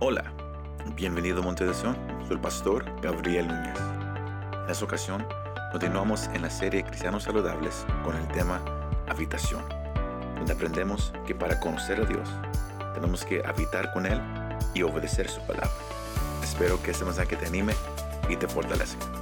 Hola, bienvenido a Monte de Sion, soy el pastor Gabriel Núñez. En esta ocasión, continuamos en la serie Cristianos Saludables con el tema Habitación, donde aprendemos que para conocer a Dios tenemos que habitar con Él y obedecer su palabra. Espero que este mensaje te anime y te fortalezca.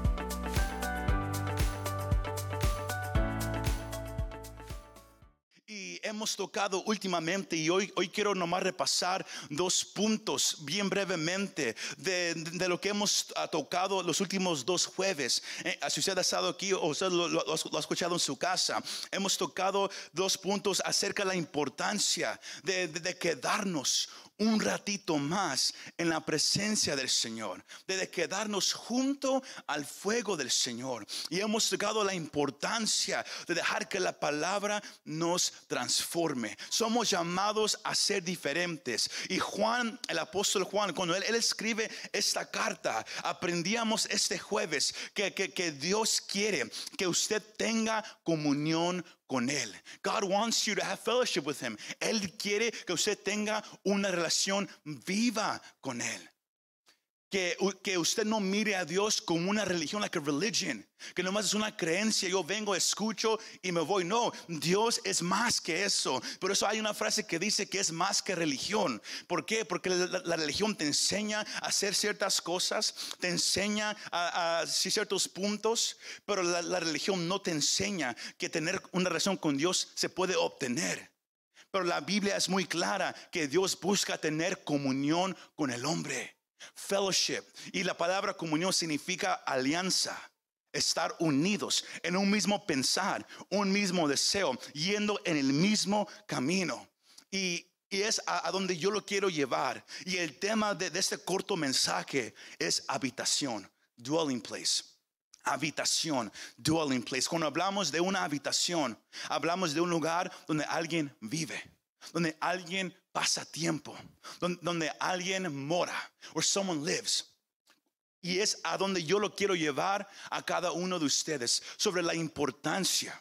Tocado últimamente y hoy, hoy quiero nomás repasar dos puntos bien brevemente de, de lo que hemos tocado los últimos dos jueves. Eh, si usted ha estado aquí o usted lo, lo, lo, ha escuchado en su casa, hemos tocado dos puntos acerca de la importancia de, de, de quedarnos un ratito más en la presencia del Señor, de quedarnos junto al fuego del Señor. Y hemos tocado la importancia de dejar que la palabra nos transforme. Somos llamados a ser diferentes. Y Juan, el apóstol Juan, cuando él, él escribe esta carta, aprendíamos este jueves que, que, que Dios quiere que usted tenga comunión con Él. God wants you to have fellowship with Him. Él quiere que usted tenga una relación viva con Él. Que, que, usted no mire a Dios como una religión, like a religion, que nomás es una creencia, yo vengo, escucho y me voy. No, Dios es más que eso. Por eso hay una frase que dice que es más que religión. ¿Por qué? Porque la, religión te enseña a hacer ciertas cosas, te enseña a, ciertos puntos, pero la religión no te enseña que tener una relación con Dios se puede obtener. Pero la Biblia es muy clara que Dios busca tener comunión con el hombre fellowship. Y la palabra comunión significa alianza. Estar unidos en un mismo pensar, un mismo deseo, yendo en el mismo camino. Y, y es a, donde yo lo quiero llevar. Y el tema de, de este corto mensaje es habitación, dwelling place habitación, dwelling place. Cuando hablamos de una habitación, hablamos de un lugar donde alguien vive, donde alguien pasa tiempo, donde, alguien mora, where someone lives. Y es a donde yo lo quiero llevar a cada uno de ustedes sobre la importancia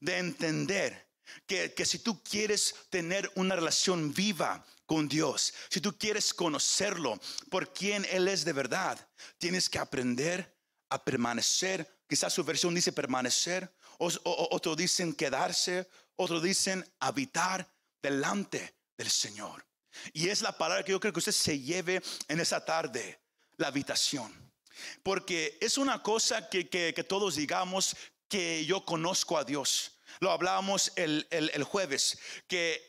de entender que, que si tú quieres tener una relación viva con Dios, si tú quieres conocerlo por quien Él es de verdad, tienes que aprender a permanecer. Quizás su versión dice permanecer, o, o, otro dicen quedarse, otro dicen habitar delante del Señor. Y es la palabra que yo creo que usted se lleve en esa tarde, la habitación. Porque es una cosa que, que, que todos digamos que yo conozco a Dios. Lo hablábamos el, el, el jueves, que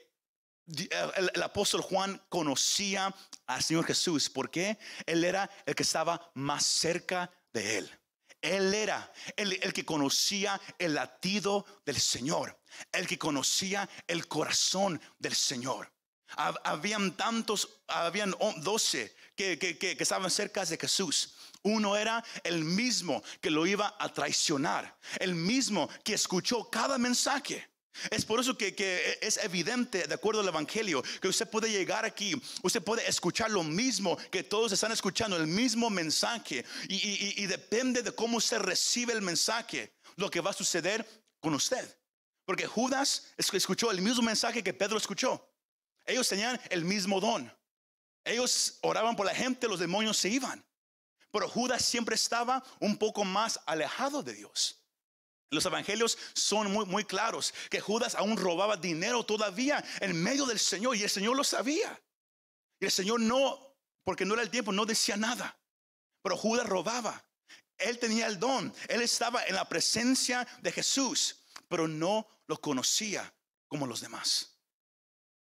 el, apóstol Juan conocía al Señor Jesús. porque Él era el que estaba más cerca de Él. Él era el, el, que conocía el latido del Señor, el que conocía el corazón del Señor. Habían tantos, habían doce que, que, que, que estaban cerca de Jesús. Uno era el mismo que lo iba a traicionar, el mismo que escuchó cada mensaje. Es por eso que, que, es evidente, de acuerdo al Evangelio, que usted puede llegar aquí, usted puede escuchar lo mismo que todos están escuchando, el mismo mensaje. Y, y, y depende de cómo usted recibe el mensaje, lo que va a suceder con usted. Porque Judas escuchó el mismo mensaje que Pedro escuchó. Ellos tenían el mismo don. Ellos oraban por la gente, los demonios se iban. Pero Judas siempre estaba un poco más alejado de Dios. Los evangelios son muy, muy claros que Judas aún robaba dinero todavía en medio del Señor y el Señor lo sabía. Y el Señor no, porque no era el tiempo, no decía nada. Pero Judas robaba. Él tenía el don. Él estaba en la presencia de Jesús, pero no lo conocía como los demás.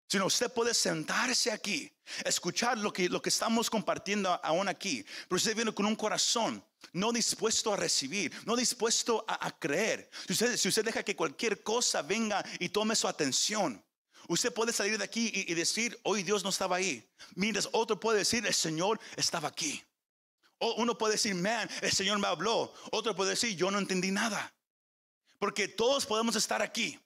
Sino usted puede sentarse aquí, escuchar lo que, lo que estamos compartiendo aún aquí, pero usted viene con un corazón no dispuesto a recibir, no dispuesto a, creer. Si usted, si usted, deja que cualquier cosa venga y tome su atención, usted puede salir de aquí y, y decir, hoy Dios no estaba ahí. Mientras otro puede decir, el Señor estaba aquí. O uno puede decir, man, el Señor me habló. Otro puede decir, yo no entendí nada. Porque todos podemos estar aquí.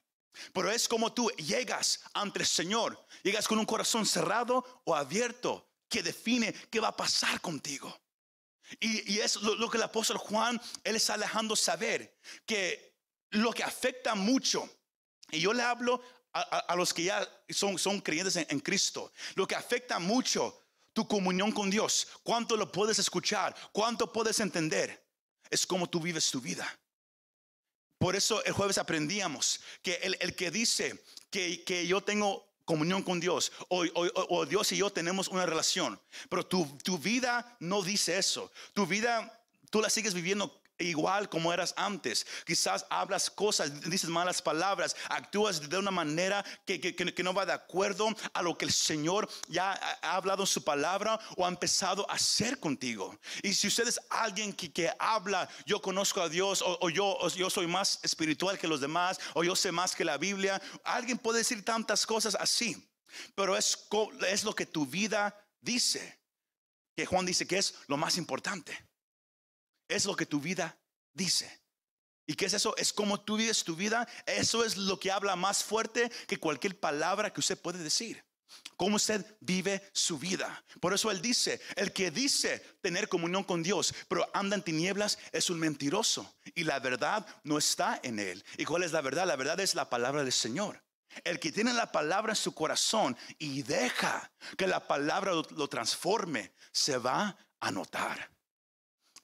Pero es como tú llegas ante el Señor, llegas con un corazón cerrado o abierto, que define qué va a pasar contigo. Y, es lo, que el apóstol Juan, él está dejando saber, que lo que afecta mucho, y yo le hablo a los que ya son, son creyentes en, en Cristo, lo que afecta mucho tu comunión con Dios, cuánto lo puedes escuchar, cuánto puedes entender, es como tú vives tu vida. Por eso el jueves aprendíamos que el, que dice que, que, yo tengo comunión con Dios o, o, Dios y yo tenemos una relación, pero tu, tu vida no dice eso. Tu vida, tú la sigues viviendo igual como eras antes. Quizás hablas cosas, dices malas palabras, actúas de una manera que, que, no va de acuerdo a lo que el Señor ya ha hablado en su palabra o ha empezado a hacer contigo. Y si usted es alguien que, que habla, yo conozco a Dios o, yo, yo soy más espiritual que los demás o yo sé más que la Biblia, alguien puede decir tantas cosas así, pero es, es lo que tu vida dice. Que Juan dice que es lo más importante es lo que tu vida dice. ¿Y qué es eso? Es como tú vives tu vida. Eso es lo que habla más fuerte que cualquier palabra que usted puede decir. Cómo usted vive su vida. Por eso él dice, el que dice tener comunión con Dios, pero anda en tinieblas, es un mentiroso. Y la verdad no está en él. ¿Y cuál es la verdad? La verdad es la palabra del Señor. El que tiene la palabra en su corazón y deja que la palabra lo, lo transforme, se va a notar.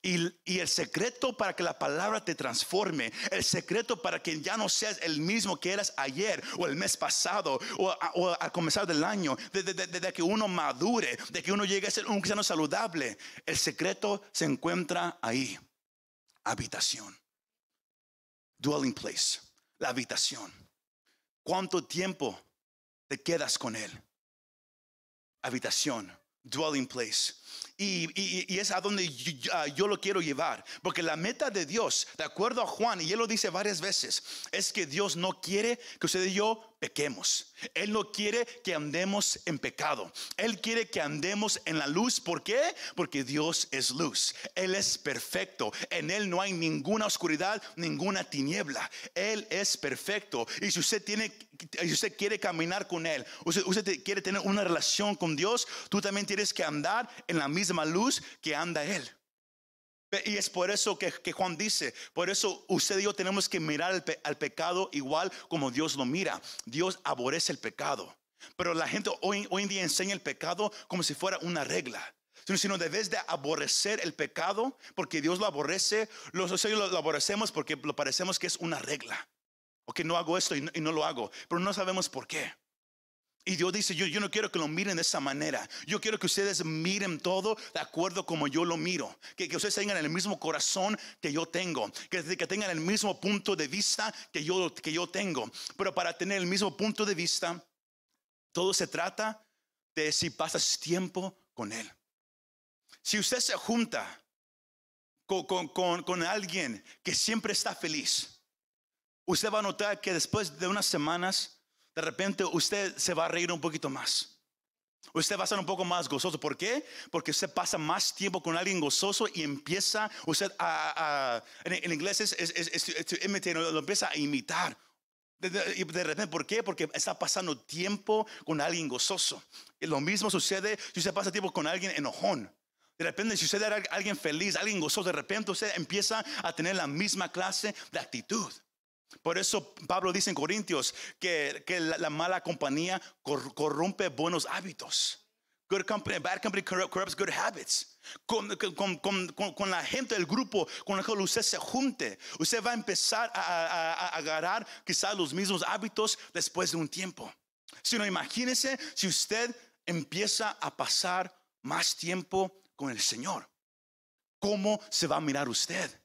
Y, el secreto para que la palabra te transforme, el secreto para que ya no seas el mismo que eras ayer o el mes pasado o, al comenzar del año, de, que uno madure, de que uno llegue a ser un cristiano saludable, el secreto se encuentra ahí. Habitación. Dwelling place. La habitación. ¿Cuánto tiempo te quedas con él? Habitación. Dwelling place. Y, es a donde ah, yo, lo quiero llevar. Porque la meta de Dios, de acuerdo a Juan, y él lo dice varias veces, es que Dios no quiere que usted y yo pequemos. Él no quiere que andemos en pecado. Él quiere que andemos en la luz. ¿Por qué? Porque Dios es luz. Él es perfecto. En Él no hay ninguna oscuridad, ninguna tiniebla. Él es perfecto. Y si usted tiene, si usted quiere caminar con Él, usted, usted quiere tener una relación con Dios, tú también tienes que andar en la misma luz que anda Él. Y es por eso que, Juan dice, por eso usted y yo tenemos que mirar al, pecado igual como Dios lo mira. Dios aborrece el pecado. Pero la gente hoy, en día enseña el pecado como si fuera una regla. Sino debes de aborrecer el pecado porque Dios lo aborrece. Los lo, lo aborrecemos porque lo parecemos que es una regla. O que no hago esto y no lo hago. Pero no sabemos por qué. Y Dios dice, yo, yo no quiero que lo miren de esa manera. Yo quiero que ustedes miren todo de acuerdo como yo lo miro. Que, que ustedes tengan el mismo corazón que yo tengo. Que, que tengan el mismo punto de vista que yo, que yo tengo. Pero para tener el mismo punto de vista, todo se trata de si pasas tiempo con Él. Si usted se junta con, con, con, con alguien que siempre está feliz, usted va a notar que después de unas semanas, de repente usted se va a reír un poquito más. Usted va a ser un poco más gozoso. ¿Por qué? Porque usted pasa más tiempo con alguien gozoso y empieza usted a, en, inglés es, es, lo empieza a imitar. De, de, repente, ¿por qué? Porque está pasando tiempo con alguien gozoso. Lo mismo sucede si usted pasa tiempo con alguien enojón. De repente, si usted era alguien feliz, alguien gozoso, de repente usted empieza a tener la misma clase de actitud. Por eso Pablo dice en Corintios que, la, mala compañía corrompe buenos hábitos. Good company, bad company corrupts good habits. Con, la gente del grupo con el que usted se junte, usted va a empezar a, agarrar quizás los mismos hábitos después de un tiempo. Si no, imagínese si usted empieza a pasar más tiempo con el Señor. ¿Cómo se va a mirar usted?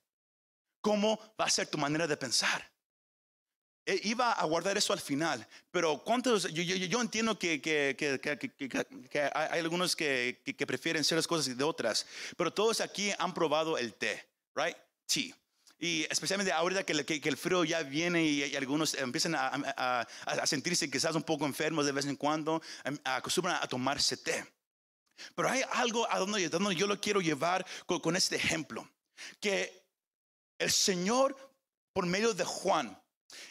¿Cómo va a ser tu manera de pensar? Eh, iba a guardar eso al final, pero ¿cuántos? Yo, entiendo que, hay algunos que, prefieren ciertas cosas de otras, pero todos aquí han probado el té, right? Sí. Y especialmente ahorita que, el frío ya viene y, algunos empiezan a, sentirse quizás un poco enfermos de vez en cuando, em, acostumbran a tomarse té. Pero hay algo a donde, yo lo quiero llevar con este ejemplo, que el Señor, por medio de Juan,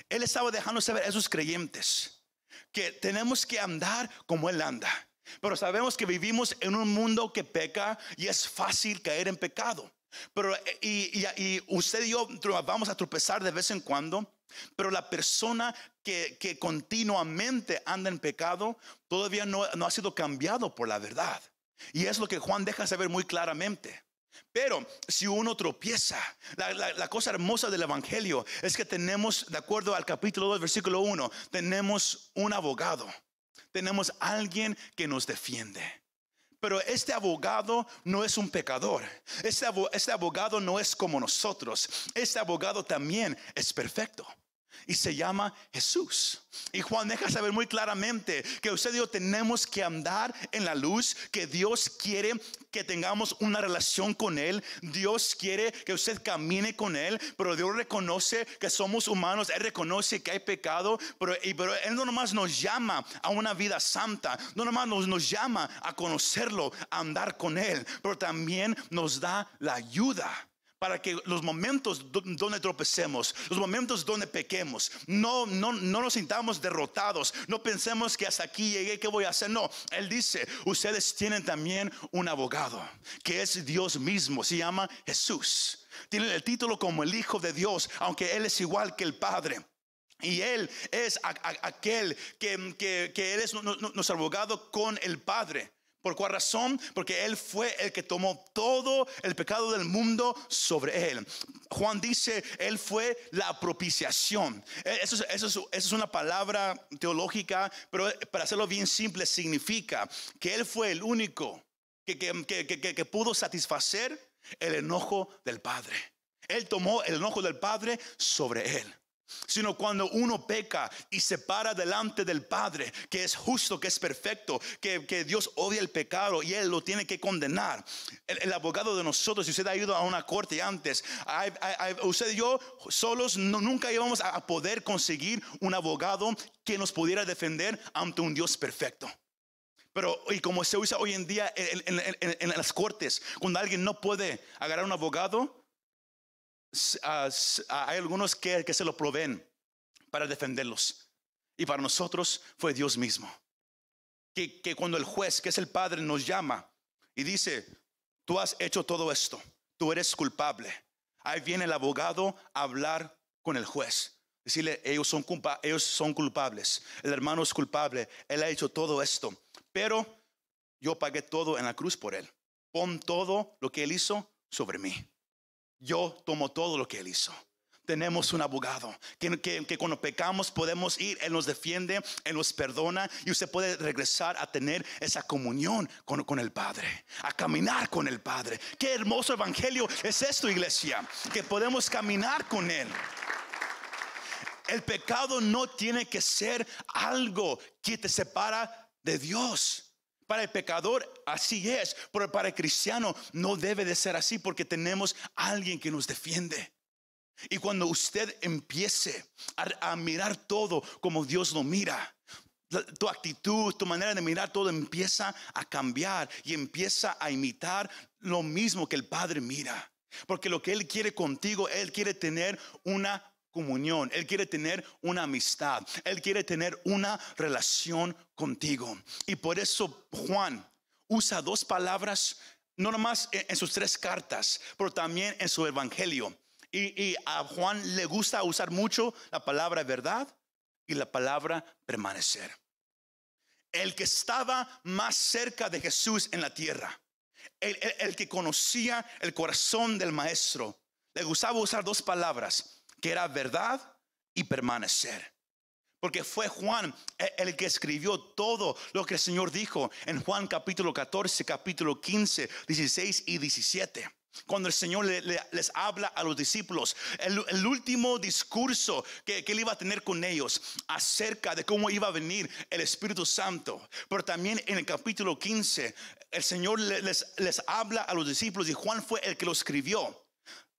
él estaba dejando saber a esos creyentes que tenemos que andar como Él anda. Pero sabemos que vivimos en un mundo que peca y es fácil caer en pecado. Pero y, usted y yo vamos a tropezar de vez en cuando. Pero la persona que, continuamente anda en pecado todavía no, no ha sido cambiado por la verdad. Y es lo que Juan deja saber muy claramente. Pero si uno tropieza, la, cosa hermosa del Evangelio es que tenemos, de acuerdo al capítulo 2, versículo 1, tenemos un abogado, tenemos alguien que nos defiende. Pero este abogado no es un pecador. Este, este abogado no es como nosotros. Este abogado también es perfecto y se llama Jesús. Y Juan deja saber muy claramente que usted y yo tenemos que andar en la luz, que Dios quiere que tengamos una relación con Él. Dios quiere que usted camine con Él, pero Dios reconoce que somos humanos, Él reconoce que hay pecado, pero, pero Él no nomás nos llama a una vida santa, no nomás nos, nos llama a conocerlo, a andar con Él, pero también nos da la ayuda para que los momentos donde tropecemos, los momentos donde pequemos, no, no, no nos sintamos derrotados, no pensemos que hasta aquí llegué, ¿qué voy a hacer? No, Él dice, ustedes tienen también un abogado, que es Dios mismo, se llama Jesús. Tiene el título como el Hijo de Dios, aunque Él es igual que el Padre. Y Él es aquel que, que Él es nuestro abogado con el Padre. ¿Por cuál razón? Porque Él fue el que tomó todo el pecado del mundo sobre Él. Juan dice, Él fue la propiciación. Eh, eso es, una palabra teológica, pero para hacerlo bien simple significa que Él fue el único que, que pudo satisfacer el enojo del Padre. Él tomó el enojo del Padre sobre Él sino cuando uno peca y se para delante del Padre, que es justo, que es perfecto, que, Dios odia el pecado y Él lo tiene que condenar. El, abogado de nosotros, si usted ha ido a una corte antes, usted y yo solos nunca íbamos a poder conseguir un abogado que nos pudiera defender ante un Dios perfecto. Pero, y como se usa hoy en día en las cortes, cuando alguien no puede agarrar un abogado, hay algunos que, se lo proveen para defenderlos. Y para nosotros fue Dios mismo. Que, cuando el juez, que es el Padre, nos llama y dice, tú has hecho todo esto, tú eres culpable. Ahí viene el abogado a hablar con el juez. Decirle, ellos son, ellos son culpables, el hermano es culpable, él ha hecho todo esto, pero yo pagué todo en la cruz por él. Pon todo lo que él hizo sobre mí yo tomo todo lo que Él hizo. Tenemos un abogado que, que, cuando pecamos podemos ir, Él nos defiende, Él nos perdona y usted puede regresar a tener esa comunión con, con el Padre, a caminar con el Padre. Qué hermoso evangelio es esto, iglesia, que podemos caminar con Él. El pecado no tiene que ser algo que te separa de Dios. Para el pecador así es, pero para el cristiano no debe de ser así porque tenemos alguien que nos defiende. Y cuando usted empiece a, mirar todo como Dios lo mira, tu actitud, tu manera de mirar todo empieza a cambiar y empieza a imitar lo mismo que el Padre mira. Porque lo que Él quiere contigo, Él quiere tener una comunión, Él quiere tener una amistad, Él quiere tener una relación contigo. Y por eso Juan usa dos palabras, no nomás en sus tres cartas, pero también en su evangelio. Y, a Juan le gusta usar mucho la palabra verdad y la palabra permanecer. El que estaba más cerca de Jesús en la tierra, el que conocía el corazón del maestro, le gustaba usar dos palabras que era verdad y permanecer. Porque fue Juan el que escribió todo lo que el Señor dijo en Juan capítulo 14, capítulo 15, 16 y 17. Cuando el Señor les habla a los discípulos, el, último discurso que, él iba a tener con ellos acerca de cómo iba a venir el Espíritu Santo. Pero también en el capítulo 15, el Señor les, les habla a los discípulos y Juan fue el que lo escribió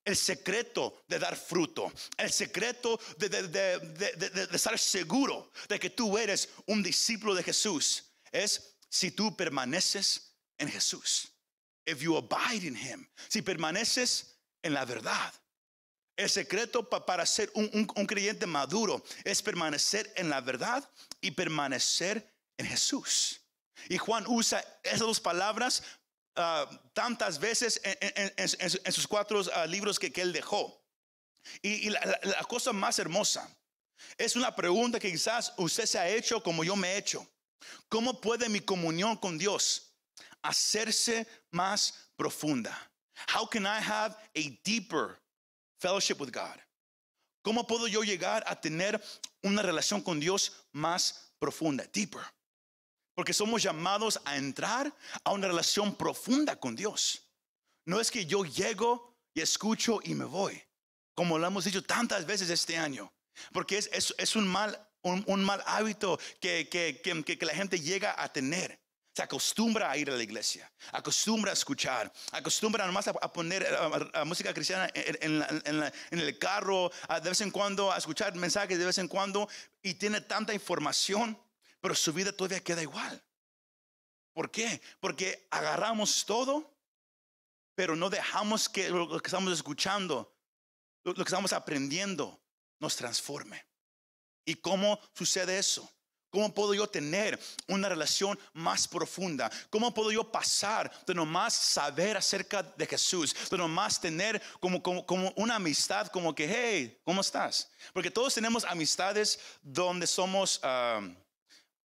el secreto de dar fruto, el secreto de, estar seguro de que tú eres un discípulo de Jesús, es si tú permaneces en Jesús. If you abide in Him, si permaneces en la verdad. El secreto para ser un, un creyente maduro es permanecer en la verdad y permanecer en Jesús. Y Juan usa esas dos palabras Ah, tantas veces en, sus cuatro ah, libros que, él dejó. Y, la, cosa más hermosa es una pregunta que quizás usted se ha hecho como yo me he hecho. ¿Cómo puede mi comunión con Dios hacerse más profunda? How can I have a deeper fellowship with God? ¿Cómo puedo yo llegar a tener una relación con Dios más profunda, deeper? Porque somos llamados a entrar a una relación profunda con Dios. No es que yo llego y escucho y me voy, como lo hemos dicho tantas veces este año, porque es, es, es un, mal, un, un, mal hábito que, que, que, que la gente llega a tener se acostumbra a ir a la iglesia, acostumbra a escuchar, acostumbra nomás a, a poner a, a música cristiana en, en, la, en, la, en, el carro, de vez en cuando a escuchar mensajes de vez en cuando y tiene tanta información, pero su vida todavía queda igual. ¿Por qué? Porque agarramos todo, pero no dejamos que lo que estamos escuchando, lo que estamos aprendiendo, nos transforme. ¿Y cómo sucede eso? ¿Cómo puedo yo tener una relación más profunda? ¿Cómo puedo yo pasar de nomás saber acerca de Jesús? De nomás tener como, como, como una amistad, como que, hey, ¿cómo estás? Porque todos tenemos amistades donde somos, um,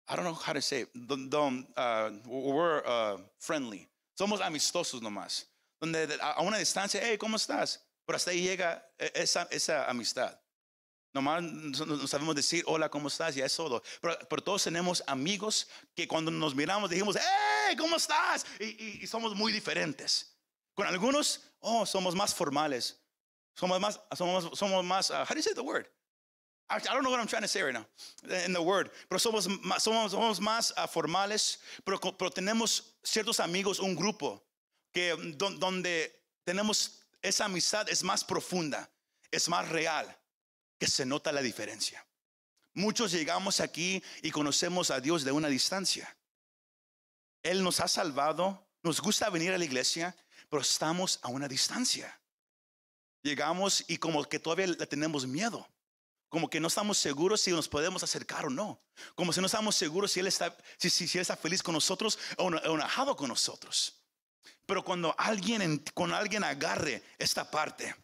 I don't know how to say, donde, uh, we're uh, friendly. Somos amistosos nomás. Donde a una distancia, hey, ¿cómo estás? Pero hasta ahí llega esa, esa amistad. Nomás no sabemos decir, hola, ¿cómo estás? Ya es todo. Pero, pero, todos tenemos amigos que cuando nos miramos dijimos, hey, ¿cómo estás? Y, y, y, somos muy diferentes. Con algunos, oh, somos más formales. Somos más, somos, somos más, uh, how do you say the word? I, don't know what I'm trying to say right now in the word. Pero somos, somos, más uh, formales, pero, pero tenemos ciertos amigos, un grupo, que donde tenemos esa amistad es más profunda, es más real que se nota la diferencia. Muchos llegamos aquí y conocemos a Dios de una distancia. Él nos ha salvado, nos gusta venir a la iglesia, pero estamos a una distancia. Llegamos y como que todavía le tenemos miedo. Como que no estamos seguros si nos podemos acercar o no. Como si no estamos seguros si Él está, si, si, si está feliz con nosotros o enojado con nosotros. Pero cuando alguien, con alguien agarre esta parte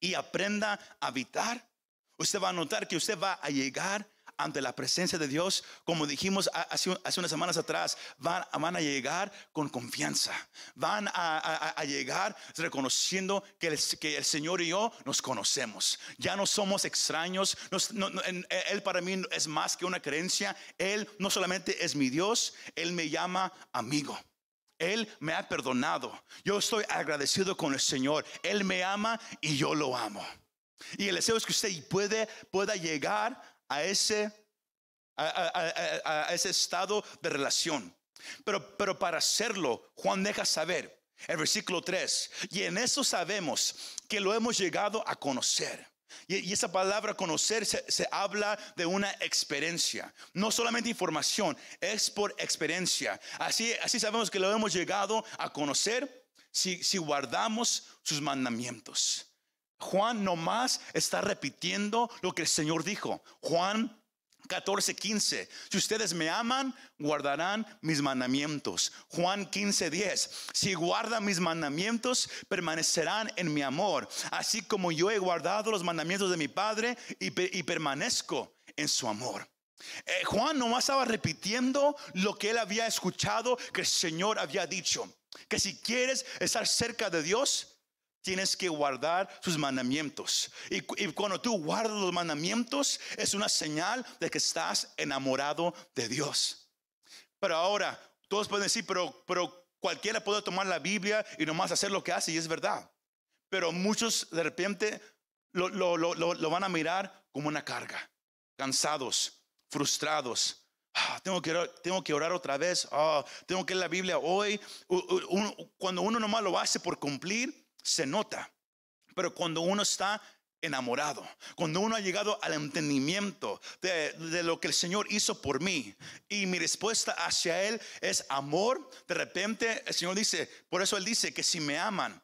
y aprenda a habitar, usted va a notar que usted va a llegar ante la presencia de Dios, como dijimos hace, unas semanas atrás, van, a llegar con confianza, van a, llegar reconociendo que el, Señor y yo nos conocemos, ya no somos extraños, Él para mí es más que una creencia, Él no solamente es mi Dios, Él me llama amigo. Él me ha perdonado. Yo estoy agradecido con el Señor. Él me ama y yo lo amo. Y el deseo es que usted pueda llegar a ese, a, ese estado de relación. Pero, pero para hacerlo, Juan deja saber, el versículo 3, y en eso sabemos que lo hemos llegado a conocer. Y, y esa palabra conocer se, se, habla de una experiencia, no solamente información, es por experiencia. Así, así sabemos que lo hemos llegado a conocer si, si guardamos sus mandamientos. Juan nomás está repitiendo lo que el Señor dijo. Juan 14, 15. Si ustedes me aman, guardarán mis mandamientos. Juan 15, 10. Si guardan mis mandamientos, permanecerán en mi amor. Así como yo he guardado los mandamientos de mi Padre y, y permanezco en su amor. Eh, Juan nomás estaba repitiendo lo que él había escuchado que el Señor había dicho. Que si quieres estar cerca de Dios, tienes que guardar sus mandamientos. Y, y, cuando tú guardas los mandamientos, es una señal de que estás enamorado de Dios. Pero ahora, todos pueden decir, pero, pero cualquiera puede tomar la Biblia y nomás hacer lo que hace, y es verdad. Pero muchos de repente lo, lo, lo, lo van a mirar como una carga, cansados, frustrados. Ah, tengo, que orar, tengo que orar otra vez. Ah, tengo que leer la Biblia hoy. Uno, cuando uno nomás lo hace por cumplir, se nota. Pero cuando uno está enamorado, cuando uno ha llegado al entendimiento de, lo que el Señor hizo por mí y mi respuesta hacia Él es amor, de repente el Señor dice, por eso Él dice que si me aman,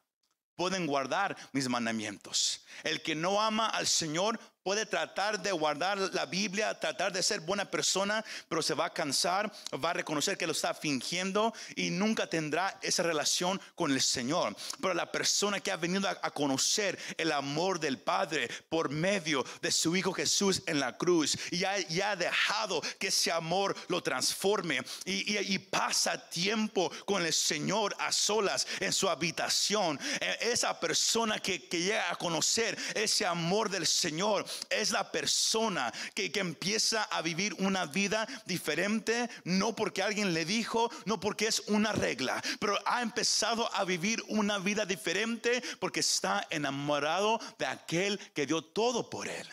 pueden guardar mis mandamientos. El que no ama al Señor puede tratar de guardar la Biblia, tratar de ser buena persona, pero se va a cansar, va a reconocer que lo está fingiendo y nunca tendrá esa relación con el Señor. Pero la persona que ha venido a, conocer el amor del Padre por medio de su Hijo Jesús en la cruz y ha, dejado que ese amor lo transforme y, y pasa tiempo con el Señor a solas en su habitación, e, esa persona que, que llega a conocer ese amor del Señor es la persona que, que empieza a vivir una vida diferente, no porque alguien le dijo, no porque es una regla, pero ha empezado a vivir una vida diferente porque está enamorado de aquel que dio todo por él.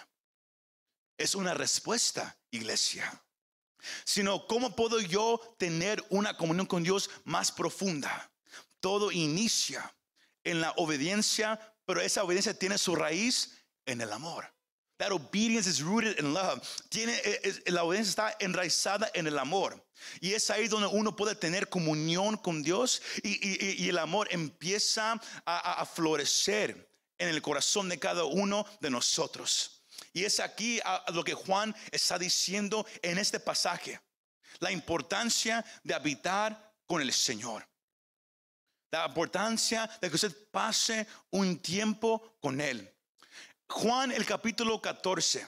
Es una respuesta, iglesia. Sino, ¿cómo puedo yo tener una comunión con Dios más profunda? Todo inicia en la obediencia, pero esa obediencia tiene su raíz en el amor. That obedience is rooted in love. Tiene, la obediencia está enraizada en el amor. Y es ahí donde uno puede tener comunión con Dios y, el amor empieza a, florecer en el corazón de cada uno de nosotros. Y es aquí lo que Juan está diciendo en este pasaje. La importancia de habitar con el Señor. La importancia de que usted pase un tiempo con Él. Juan el capítulo 14,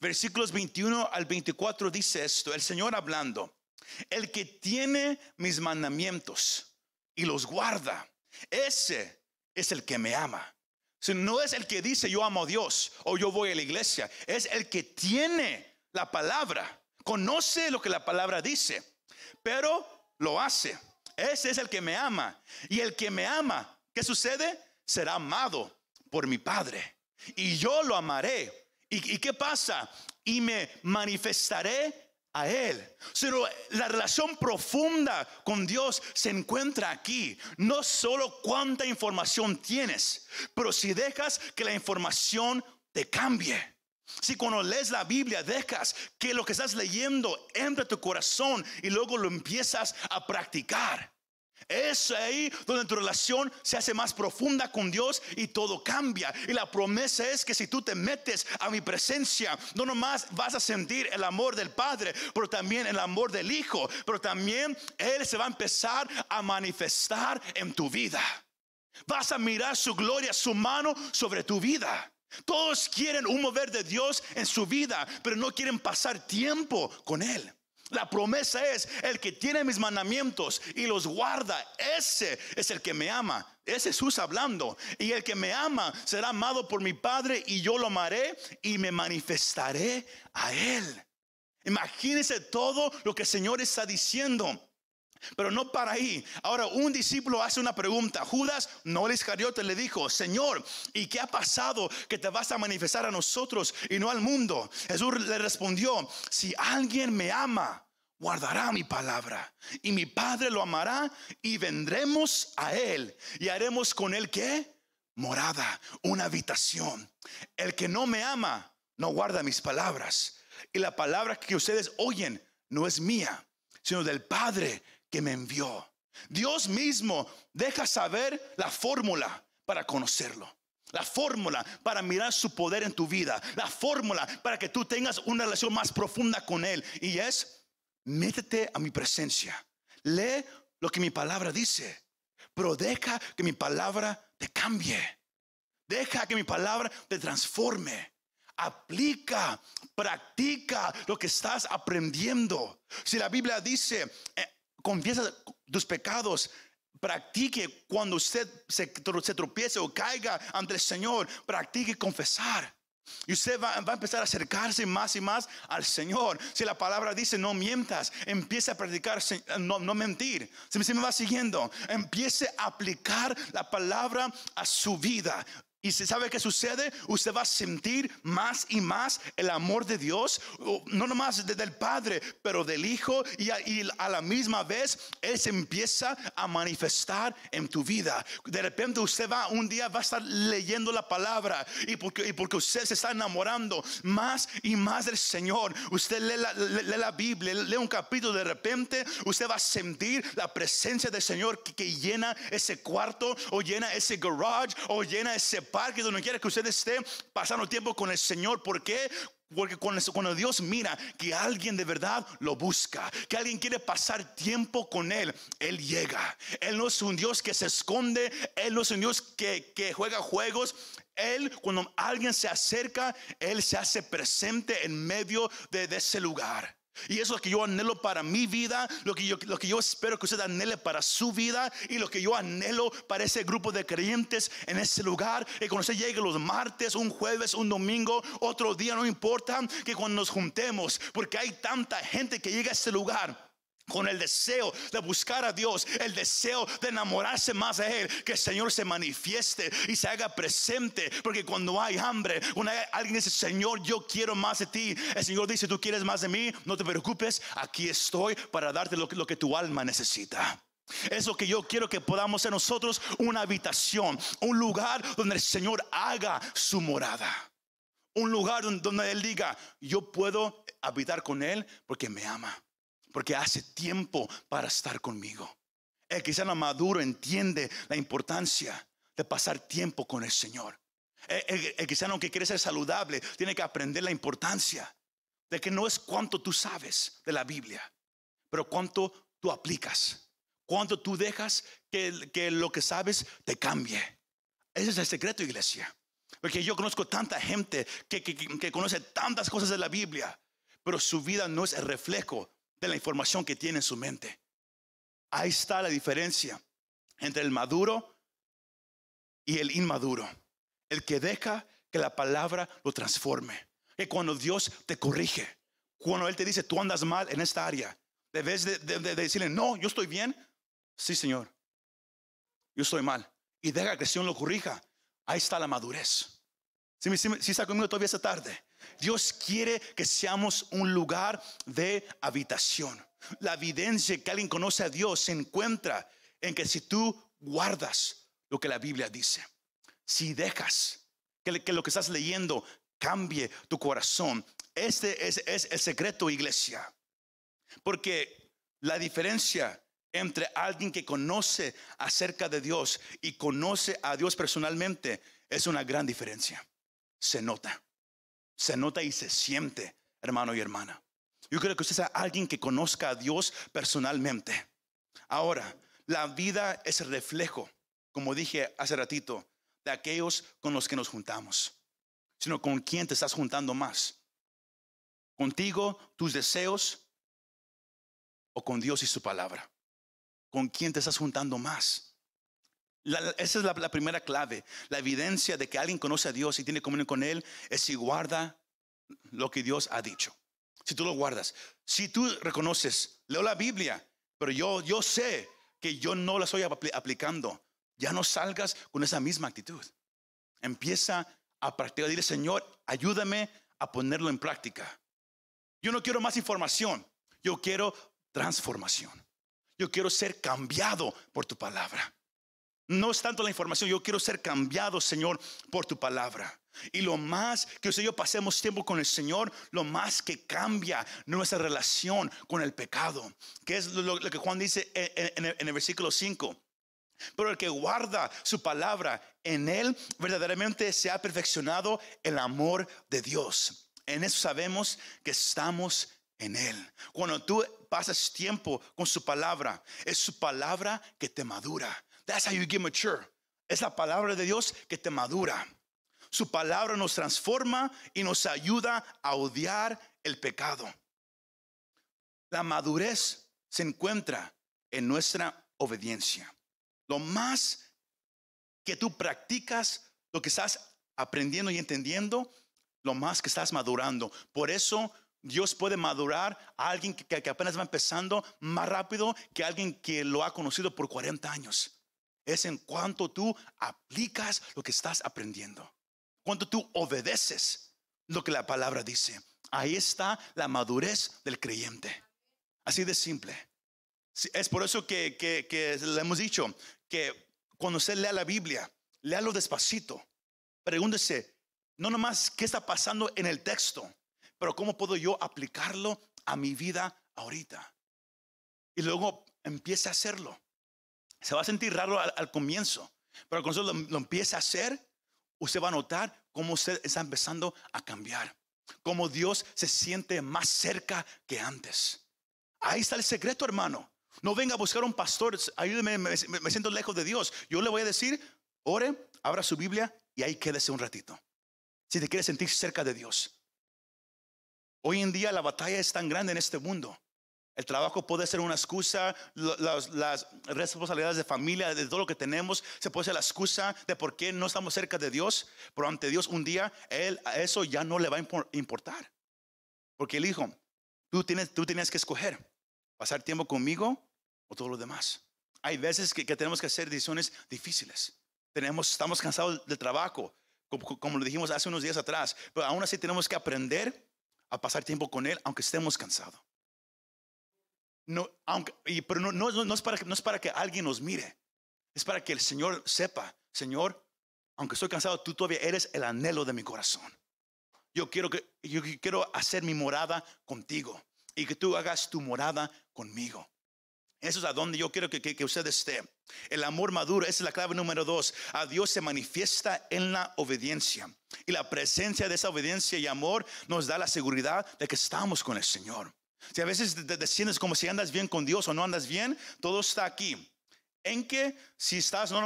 versículos 21 al 24 dice esto, el Señor hablando, el que tiene mis mandamientos y los guarda, ese es el que me ama. no es el que dice yo amo a Dios o yo voy a la iglesia, es el que tiene la palabra, conoce lo que la palabra dice, pero lo hace. Ese es el que me ama. Y el que me ama, ¿qué sucede? Será amado por mi Padre. Y yo lo amaré. ¿Y, qué pasa? Y me manifestaré a Él. Pero la relación profunda con Dios se encuentra aquí. No solo cuánta información tienes, pero si dejas que la información te cambie. Si cuando lees la Biblia dejas que lo que estás leyendo entre tu corazón y luego lo empiezas a practicar. Es ahí donde tu relación se hace más profunda con Dios y todo cambia. Y la promesa es que si tú te metes a mi presencia, no nomás vas a sentir el amor del Padre, pero también el amor del Hijo, pero también Él se va a empezar a manifestar en tu vida. Vas a mirar su gloria, su mano sobre tu vida. Todos quieren un mover de Dios en su vida, pero no quieren pasar tiempo con Él. La promesa es, el que tiene mis mandamientos y los guarda, ese es el que me ama. Es Jesús hablando. Y el que me ama será amado por mi Padre y yo lo amaré y me manifestaré a Él. Imagínense todo lo que el Señor está diciendo. Pero no para ahí. Ahora un discípulo hace una pregunta. Judas, no el Iscariote, le dijo, Señor, ¿y qué ha pasado que te vas a manifestar a nosotros y no al mundo? Jesús le respondió, si alguien me ama, guardará mi palabra y mi Padre lo amará y vendremos a él y haremos con él qué? Morada, una habitación. El que no me ama, no guarda mis palabras. Y la palabra que ustedes oyen no es mía, sino del Padre que me envió. Dios mismo deja saber la fórmula para conocerlo. La fórmula para mirar su poder en tu vida. La fórmula para que tú tengas una relación más profunda con Él. Y es, métete a mi presencia. Lee lo que mi palabra dice. Pero deja que mi palabra te cambie. Deja que mi palabra te transforme. Aplica, practica lo que estás aprendiendo. Si la Biblia dice, eh, confiesa tus pecados, practique cuando usted se, se tropiece o caiga ante el Señor, practique confesar. Y usted va, a empezar a acercarse más y más al Señor. Si la palabra dice no mientas, empiece a practicar no, no mentir. Si me va siguiendo, empiece a aplicar la palabra a su vida. Y si sabe qué sucede, usted va a sentir más y más el amor de Dios, no nomás del Padre, pero del Hijo, y a, la misma vez Él se empieza a manifestar en tu vida. De repente usted va, un día va a estar leyendo la palabra, y porque, porque usted se está enamorando más y más del Señor, usted lee la, lee la Biblia, lee un capítulo, de repente usted va a sentir la presencia del Señor que, que llena ese cuarto, o llena ese garage, o llena ese parque, donde quiera que usted esté, pasando tiempo con el Señor. ¿Por qué? Porque cuando, Dios mira que alguien de verdad lo busca, que alguien quiere pasar tiempo con Él, Él llega. Él no es un Dios que se esconde, Él no es un Dios que, que juega juegos. Él, cuando alguien se acerca, Él se hace presente en medio de, de ese lugar. Y eso es lo que yo anhelo para mi vida, lo que, yo, lo que yo espero que usted anhele para su vida y lo que yo anhelo para ese grupo de creyentes en ese lugar. Y cuando usted llegue los martes, un jueves, un domingo, otro día, no importa, que cuando nos juntemos, porque hay tanta gente que llega a ese lugar con el deseo de buscar a Dios, el deseo de enamorarse más de Él, que el Señor se manifieste y se haga presente, porque cuando hay hambre, cuando alguien dice, Señor, yo quiero más de ti, el Señor dice, tú quieres más de mí, no te preocupes, aquí estoy para darte lo que, lo que tu alma necesita. Es lo que yo quiero que podamos ser nosotros una habitación, un lugar donde el Señor haga su morada. Un lugar donde Él diga, yo puedo habitar con Él porque me ama porque hace tiempo para estar conmigo. El cristiano maduro entiende la importancia de pasar tiempo con el Señor. El, el, cristiano que quiere ser saludable tiene que aprender la importancia de que no es cuánto tú sabes de la Biblia, pero cuánto tú aplicas, cuánto tú dejas que, que lo que sabes te cambie. Ese es el secreto, iglesia. Porque yo conozco tanta gente que, que, que conoce tantas cosas de la Biblia, pero su vida no es el reflejo de la información que tiene en su mente. Ahí está la diferencia entre el maduro y el inmaduro. El que deja que la palabra lo transforme. Que cuando Dios te corrige, cuando Él te dice, tú andas mal en esta área, debes de, de, decirle, no, yo estoy bien. Sí, Señor, yo estoy mal. Y deja que el Señor lo corrija. Ahí está la madurez. Si, si, si está conmigo todavía esta tarde. Dios quiere que seamos un lugar de habitación. La evidencia que alguien conoce a Dios se encuentra en que si tú guardas lo que la Biblia dice, si dejas que, lo que estás leyendo cambie tu corazón, este es, es el secreto, iglesia. Porque la diferencia entre alguien que conoce acerca de Dios y conoce a Dios personalmente es una gran diferencia. Se nota se nota y se siente, hermano y hermana. Yo creo que usted sea alguien que conozca a Dios personalmente. Ahora, la vida es el reflejo, como dije hace ratito, de aquellos con los que nos juntamos, sino con quién te estás juntando más. Contigo, tus deseos, o con Dios y su palabra. ¿Con quién te estás juntando más? Esa es la, primera clave. La evidencia de que alguien conoce a Dios y tiene comunión con Él es si guarda lo que Dios ha dicho. Si tú lo guardas. Si tú reconoces, leo la Biblia, pero yo, yo sé que yo no la estoy aplicando. Ya no salgas con esa misma actitud. Empieza a practicar. Dile, Señor, ayúdame a ponerlo en práctica. Yo no quiero más información. Yo quiero transformación. Yo quiero ser cambiado por tu palabra. No es tanto la información, yo quiero ser cambiado, Señor, por tu palabra. Y lo más que usted y yo pasemos tiempo con el Señor, lo más que cambia nuestra relación con el pecado. Que es lo, que Juan dice en, en el versículo 5. Pero el que guarda su palabra, en él verdaderamente se ha perfeccionado el amor de Dios. En eso sabemos que estamos en él. Cuando tú pasas tiempo con su palabra, es su palabra que te madura. That's how you get mature. Es la palabra de Dios que te madura. Su palabra nos transforma y nos ayuda a odiar el pecado. La madurez se encuentra en nuestra obediencia. Lo más que tú practicas, lo que estás aprendiendo y entendiendo, lo más que estás madurando. Por eso Dios puede madurar a alguien que, que, apenas va empezando más rápido que alguien que lo ha conocido por 40 años es en cuanto tú aplicas lo que estás aprendiendo. Cuando tú obedeces lo que la palabra dice. Ahí está la madurez del creyente. Así de simple. Es por eso que, le hemos dicho que cuando usted lea la Biblia, léalo despacito. Pregúntese, no nomás qué está pasando en el texto, pero cómo puedo yo aplicarlo a mi vida ahorita. Y luego empiece a hacerlo. Se va a sentir raro al, comienzo, pero cuando lo, lo empieza a hacer, usted va a notar cómo usted está empezando a cambiar. Cómo Dios se siente más cerca que antes. Ahí está el secreto, hermano. No venga a buscar un pastor, ayúdeme, me, me siento lejos de Dios. Yo le voy a decir, ore, abra su Biblia y ahí quédese un ratito. Si te quieres sentir cerca de Dios. Hoy en día la batalla es tan grande en este mundo. El trabajo puede ser una excusa, las, responsabilidades de familia, de todo lo que tenemos, se puede ser la excusa de por qué no estamos cerca de Dios, pero ante Dios un día él, eso ya no le va a importar. Porque él dijo, tú tienes, tú tienes que escoger, pasar tiempo conmigo o todo lo demás. Hay veces que, tenemos que hacer decisiones difíciles. Tenemos, estamos cansados del trabajo, como, como lo dijimos hace unos días atrás, pero aún así tenemos que aprender a pasar tiempo con Él, aunque estemos cansados. No, aunque, pero no, no, no, es para, no es para que alguien nos mire. Es para que el Señor sepa, Señor, aunque estoy cansado, tú todavía eres el anhelo de mi corazón. Yo quiero, que, yo quiero hacer mi morada contigo y que tú hagas tu morada conmigo. Eso es a donde yo quiero que, que, que, usted esté. El amor maduro, esa es la clave número dos. A Dios se manifiesta en la obediencia. Y la presencia de esa obediencia y amor nos da la seguridad de que estamos con el Señor. Si a veces te, como si andas bien con Dios o no andas bien, todo está aquí. En que si estás no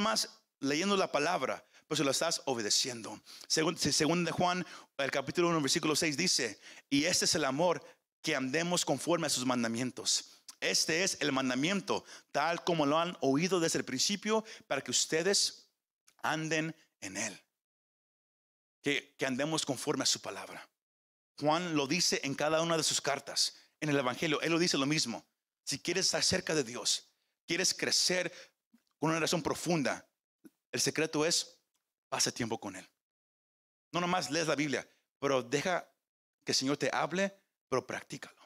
leyendo la palabra, pues lo estás obedeciendo. Según, según de Juan, el capítulo 1, versículo 6 dice, y este es el amor que andemos conforme a sus mandamientos. Este es el mandamiento, tal como lo han oído desde el principio, para que ustedes anden en él. Que, que andemos conforme a su palabra. Juan lo dice en cada una de sus cartas en el Evangelio, Él lo dice lo mismo. Si quieres estar cerca de Dios, quieres crecer con una razón profunda, el secreto es, pasa tiempo con Él. No nomás lees la Biblia, pero deja que el Señor te hable, pero practícalo.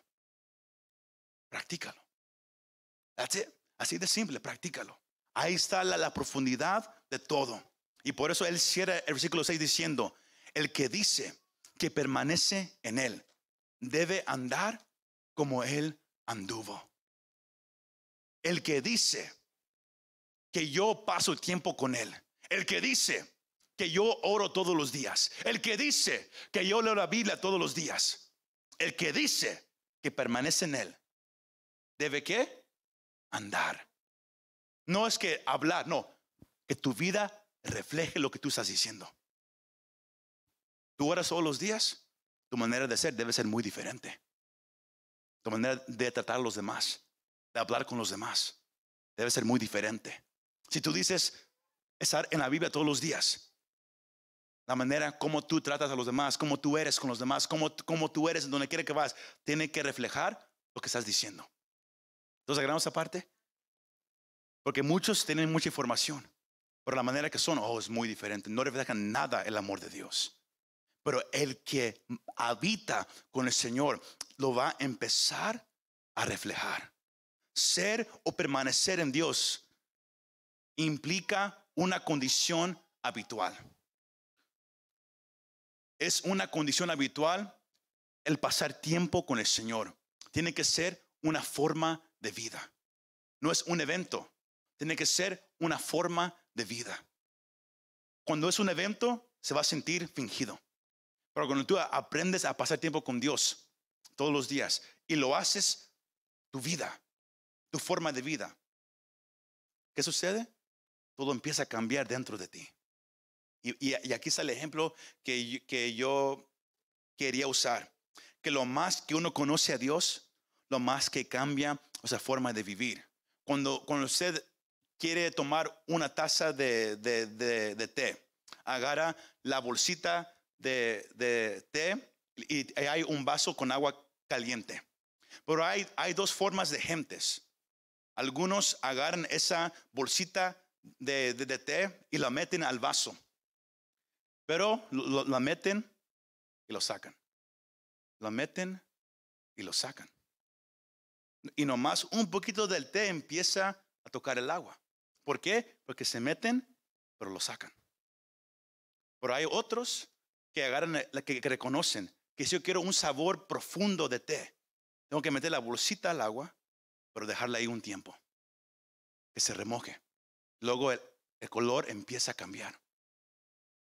Practícalo. Así de simple, practícalo. Ahí está la, la profundidad de todo. Y por eso Él cierra el versículo 6 diciendo, el que dice que permanece en Él debe andar como Él anduvo. El que dice que yo paso tiempo con Él. El que dice que yo oro todos los días. El que dice que yo leo la Biblia todos los días. El que dice que permanece en Él. ¿Debe qué? Andar. No es que hablar, no. Que tu vida refleje lo que tú estás diciendo. Tú oras todos los días. Tu manera de ser debe ser muy diferente tu manera de tratar a los demás, de hablar con los demás, debe ser muy diferente. Si tú dices estar en la Biblia todos los días, la manera como tú tratas a los demás, como tú eres con los demás, como, como tú eres en donde quiera que vas, tiene que reflejar lo que estás diciendo. Entonces, agarramos esa parte. Porque muchos tienen mucha información, pero la manera que son, oh, es muy diferente. No reflejan nada el amor de Dios. Pero el que habita con el Señor lo va a empezar a reflejar. Ser o permanecer en Dios implica una condición habitual. Es una condición habitual el pasar tiempo con el Señor. Tiene que ser una forma de vida. No es un evento, tiene que ser una forma de vida. Cuando es un evento, se va a sentir fingido. Pero cuando tú aprendes a pasar tiempo con Dios todos los días y lo haces tu vida, tu forma de vida, ¿qué sucede? Todo empieza a cambiar dentro de ti. Y, aquí está el ejemplo que, que yo quería usar. Que lo más que uno conoce a Dios, lo más que cambia esa forma de vivir. Cuando, cuando usted quiere tomar una taza de, de, de, de té, agarra la bolsita de, té y hay un vaso con agua caliente. Pero hay, hay dos formas de gentes. Algunos agarran esa bolsita de, de, té y la meten al vaso. Pero la meten y lo sacan. La meten y lo sacan. Y nomás un poquito del té empieza a tocar el agua. ¿Por qué? Porque se meten, pero lo sacan. Pero hay otros que agarran, que, que reconocen que si yo quiero un sabor profundo de té, tengo que meter la bolsita al agua, pero dejarla ahí un tiempo, que se remoje. Luego el, color empieza a cambiar.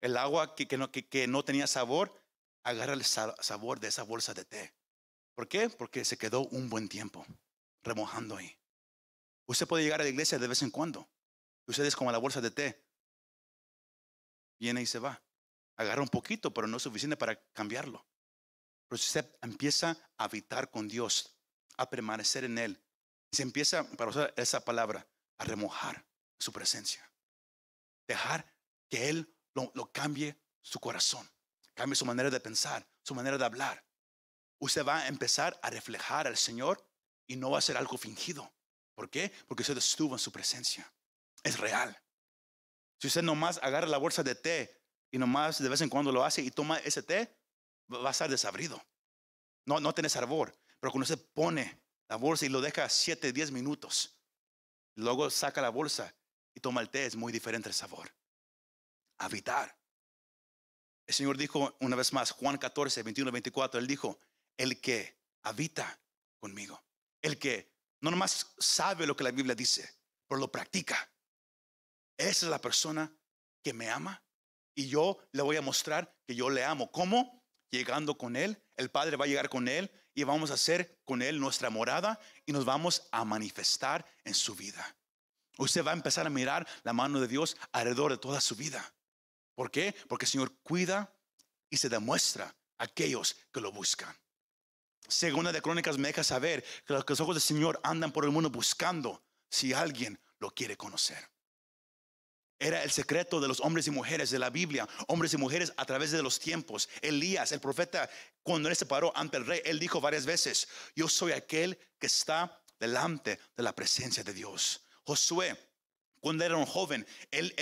El agua que, que no, que, que no tenía sabor, agarra el sa- sabor de esa bolsa de té. ¿Por qué? Porque se quedó un buen tiempo remojando ahí. Usted puede llegar a la iglesia de vez en cuando. Usted es como la bolsa de té. Viene y se va. Agarra un poquito, pero no es suficiente para cambiarlo. Pero si usted empieza a habitar con Dios, a permanecer en Él, se empieza, para usar esa palabra, a remojar su presencia. Dejar que Él lo, cambie su corazón, cambie su manera de pensar, su manera de hablar. Usted va a empezar a reflejar al Señor y no va a ser algo fingido. ¿Por qué? Porque usted estuvo en su presencia. Es real. Si usted nomás agarra la bolsa de té y nomás de vez en cuando lo hace y toma ese té, va a estar desabrido. No, no tiene sabor. Pero cuando usted pone la bolsa y lo deja 7, 10 minutos, luego saca la bolsa y toma el té, es muy diferente el sabor. Habitar. El Señor dijo una vez más, Juan 14, 21, 24, Él dijo, el que habita conmigo, el que no nomás sabe lo que la Biblia dice, pero lo practica. Esa es la persona que me ama y yo le voy a mostrar que yo le amo. ¿Cómo? Llegando con Él, el Padre va a llegar con Él y vamos a hacer con Él nuestra morada y nos vamos a manifestar en su vida. Usted va a empezar a mirar la mano de Dios alrededor de toda su vida. ¿Por qué? Porque el Señor cuida y se demuestra a aquellos que lo buscan. Segunda de Crónicas me deja saber que los ojos del Señor andan por el mundo buscando si alguien lo quiere conocer. Era el secreto de los hombres y mujeres de la Biblia, hombres y mujeres a través de los tiempos. Elías, el profeta, cuando él se paró ante el rey, él dijo varias veces, yo soy aquel que está delante de la presencia de Dios. Josué, cuando era un joven, él,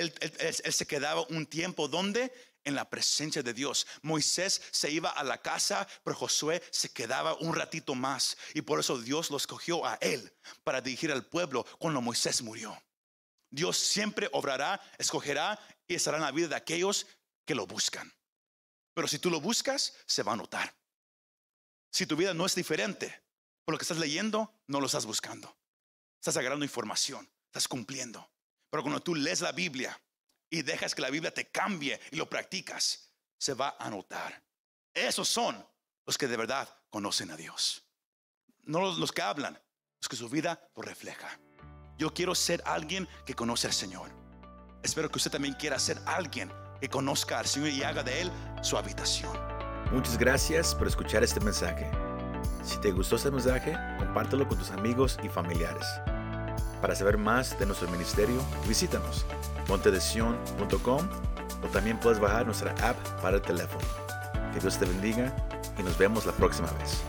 se quedaba un tiempo donde en la presencia de Dios. Moisés se iba a la casa, pero Josué se quedaba un ratito más. Y por eso Dios lo escogió a él para dirigir al pueblo cuando Moisés murió. Dios siempre obrará, escogerá y estará en la vida de aquellos que lo buscan. Pero si tú lo buscas, se va a notar. Si tu vida no es diferente, por lo que estás leyendo, no lo estás buscando. Estás agarrando información, estás cumpliendo. Pero cuando tú lees la Biblia y dejas que la Biblia te cambie y lo practicas, se va a notar. Esos son los que de verdad conocen a Dios. No los, los que hablan, los que su vida lo refleja. Yo quiero ser alguien que conoce al Señor. Espero que usted también quiera ser alguien que conozca al Señor y haga de Él su habitación. Muchas gracias por escuchar este mensaje. Si te gustó este mensaje, compártelo con tus amigos y familiares. Para saber más de nuestro ministerio, visítanos montedesion.com o también puedes bajar nuestra app para el teléfono. Que Dios te bendiga y nos vemos la próxima vez.